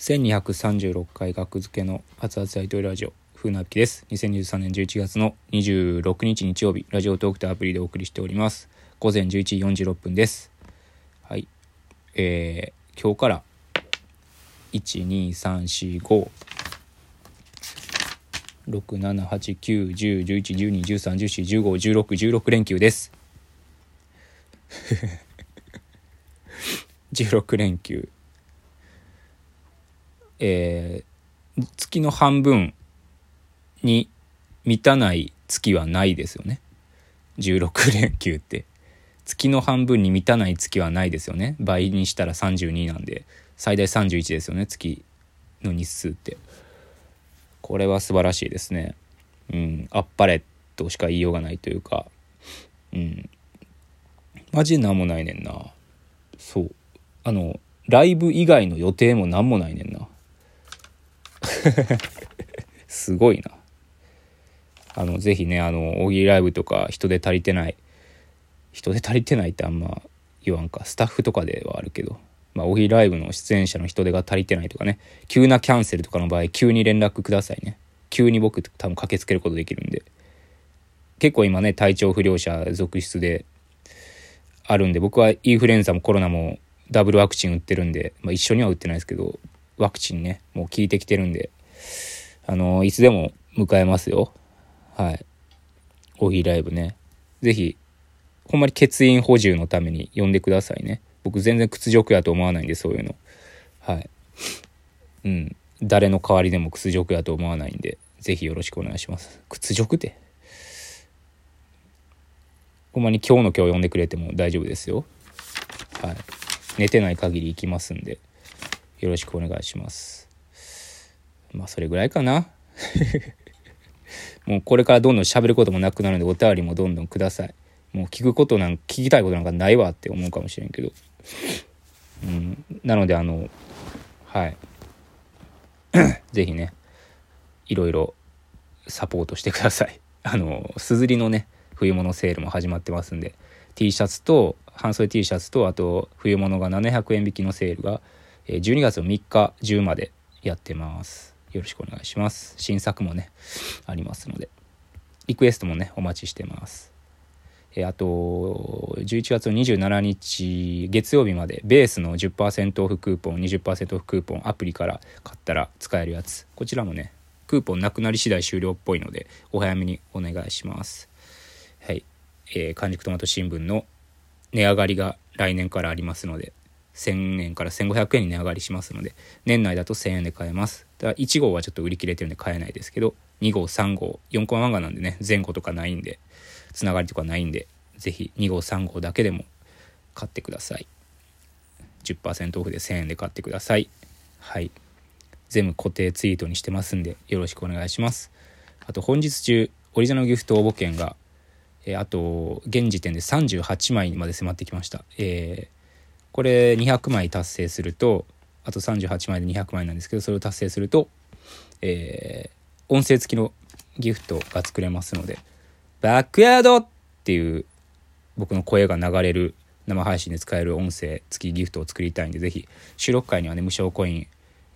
1236回学付けの熱々大統領ラジオ風なびきです。2023年11月の26日日曜日ラジオトークとアプリでお送りしております。午前11時46分です。はい。えー、今日から12345 678910111121314151616連休です。16連休えー、月の半分に満たない月はないですよね。16連休って。月の半分に満たない月はないですよね。倍にしたら32なんで最大31ですよね。月の日数って。これは素晴らしいですね。うん。あっぱれとしか言いようがないというか。うん。マジで何もないねんな。そう。あのライブ以外の予定も何もないねんな。すごいな。あの、ぜひね、あの、大喜利ライブとか人で足りてない、人で足りてないってあんま言わんか、スタッフとかではあるけど、まあ、大喜利ライブの出演者の人手が足りてないとかね、急なキャンセルとかの場合、急に連絡くださいね。急に僕多分駆けつけることできるんで。結構今ね、体調不良者続出であるんで、僕はインフルエンザもコロナもダブルワクチン打ってるんで、まあ、一緒には打ってないですけど、ワクチンね、もう効いてきてるんで、あの、いつでも迎えますよ。はい。大喜利ライブね。ぜひ、ほんまに欠員補充のために呼んでくださいね。僕全然屈辱やと思わないんで、そういうの。はい。うん。誰の代わりでも屈辱やと思わないんで、ぜひよろしくお願いします。屈辱って。ほんまに今日の今日呼んでくれても大丈夫ですよ。はい。寝てない限り行きますんで。よろしくお願いします。まあそれぐらいかな。もうこれからどんどん喋ることもなくなるんでお便りもどんどんください。もう聞くことなんか聞きたいことなんかないわって思うかもしれんけど。うん。なのであのはい。是非ねいろいろサポートしてください。あのすずりのね冬物セールも始まってますんで。T シャツと半袖 T シャツとあと冬物が700円引きのセールが12月の3日10までやってます。よろしくお願いします。新作もね、ありますので。リクエストもね、お待ちしてます。えあと、11月の27日月曜日まで、ベースの10%オフクーポン、20%オフクーポン、アプリから買ったら使えるやつ。こちらもね、クーポンなくなり次第終了っぽいので、お早めにお願いします。はい。えー、完熟トマト新聞の値上がりが来年からありますので、1000円から1500円に値上がりしますので年内だと1000円で買えます。だから1号はちょっと売り切れてるんで買えないですけど2号3号4コマ漫画なんでね前後とかないんでつながりとかないんで是非2号3号だけでも買ってください。10%オフで1000円で買ってください。はい。全部固定ツイートにしてますんでよろしくお願いします。あと本日中オリジナルギフト応募券がえあと現時点で38枚にまで迫ってきました。えーこれ200枚達成するとあと38枚で200枚なんですけどそれを達成すると、えー、音声付きのギフトが作れますのでバックヤードっていう僕の声が流れる生配信で使える音声付きギフトを作りたいんで是非収録回にはね無償コイン、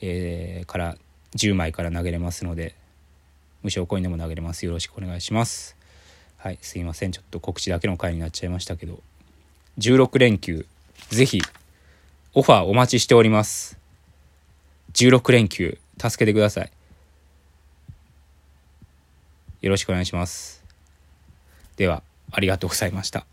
えー、から10枚から投げれますので無償コインでも投げれます。よろしくお願いします。はいすいません。ちょっと告知だけの回になっちゃいましたけど16連休ぜひ、オファーお待ちしております。16連休、助けてください。よろしくお願いします。では、ありがとうございました。